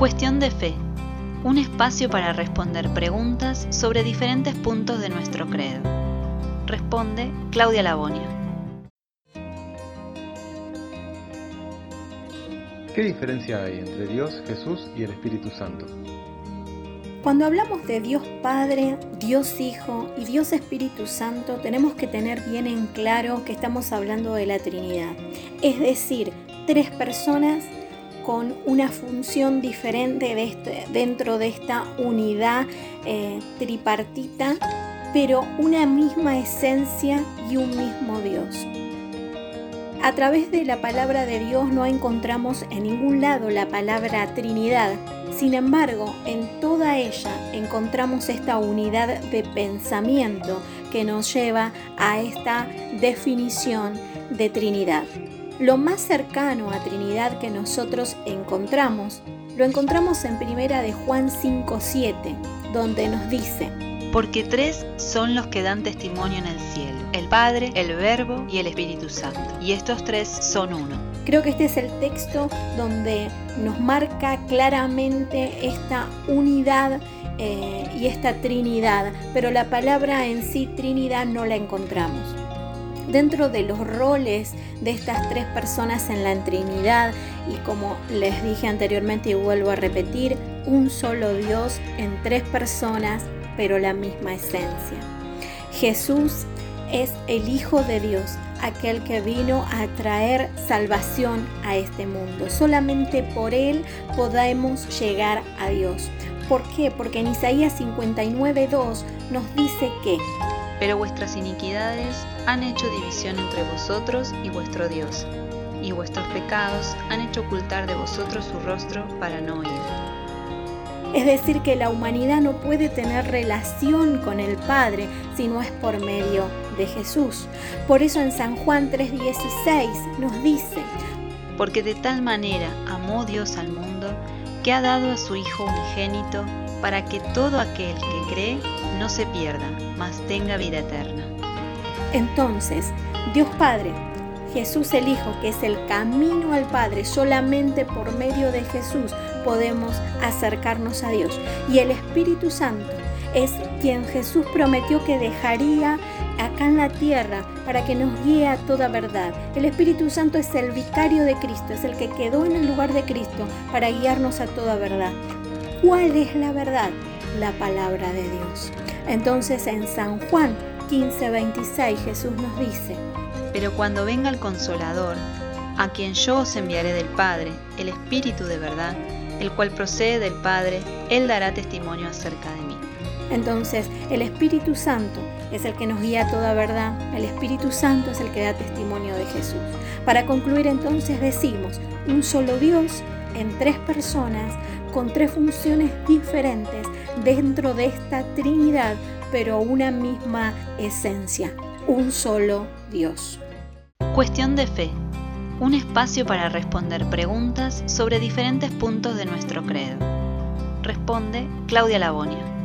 Cuestión de fe. Un espacio para responder preguntas sobre diferentes puntos de nuestro credo. Responde Claudia Labonia. ¿Qué diferencia hay entre Dios, Jesús y el Espíritu Santo? Cuando hablamos de Dios Padre, Dios Hijo y Dios Espíritu Santo, tenemos que tener bien en claro que estamos hablando de la Trinidad. Es decir, tres personas con una función diferente este, dentro de esta unidad eh, tripartita, pero una misma esencia y un mismo Dios. A través de la palabra de Dios no encontramos en ningún lado la palabra Trinidad. Sin embargo, en toda ella encontramos esta unidad de pensamiento que nos lleva a esta definición de Trinidad. Lo más cercano a Trinidad que nosotros encontramos, lo encontramos en primera de Juan 5:7, donde nos dice: Porque tres son los que dan testimonio en el cielo, el Padre, el Verbo y el Espíritu Santo, y estos tres son uno. Creo que este es el texto donde nos marca claramente esta unidad eh, y esta Trinidad, pero la palabra en sí Trinidad no la encontramos dentro de los roles de estas tres personas en la Trinidad y como les dije anteriormente y vuelvo a repetir, un solo Dios en tres personas, pero la misma esencia. Jesús es el Hijo de Dios, aquel que vino a traer salvación a este mundo. Solamente por Él podemos llegar a Dios. ¿Por qué? Porque en Isaías 59.2 nos dice que pero vuestras iniquidades han hecho división entre vosotros y vuestro Dios, y vuestros pecados han hecho ocultar de vosotros su rostro para no oír. Es decir, que la humanidad no puede tener relación con el Padre si no es por medio de Jesús. Por eso en San Juan 3:16 nos dice, porque de tal manera amó Dios al mundo que ha dado a su Hijo unigénito para que todo aquel que cree no se pierda, mas tenga vida eterna. Entonces, Dios Padre, Jesús el Hijo, que es el camino al Padre, solamente por medio de Jesús podemos acercarnos a Dios. Y el Espíritu Santo es quien Jesús prometió que dejaría acá en la tierra para que nos guíe a toda verdad. El Espíritu Santo es el vicario de Cristo, es el que quedó en el lugar de Cristo para guiarnos a toda verdad. ¿Cuál es la verdad? La palabra de Dios. Entonces en San Juan 15:26 Jesús nos dice, Pero cuando venga el consolador, a quien yo os enviaré del Padre, el Espíritu de verdad, el cual procede del Padre, Él dará testimonio acerca de mí. Entonces, el Espíritu Santo es el que nos guía a toda verdad, el Espíritu Santo es el que da testimonio de Jesús. Para concluir entonces decimos, un solo Dios en tres personas con tres funciones diferentes dentro de esta Trinidad, pero una misma esencia, un solo Dios. Cuestión de fe. Un espacio para responder preguntas sobre diferentes puntos de nuestro credo. Responde Claudia Labonia.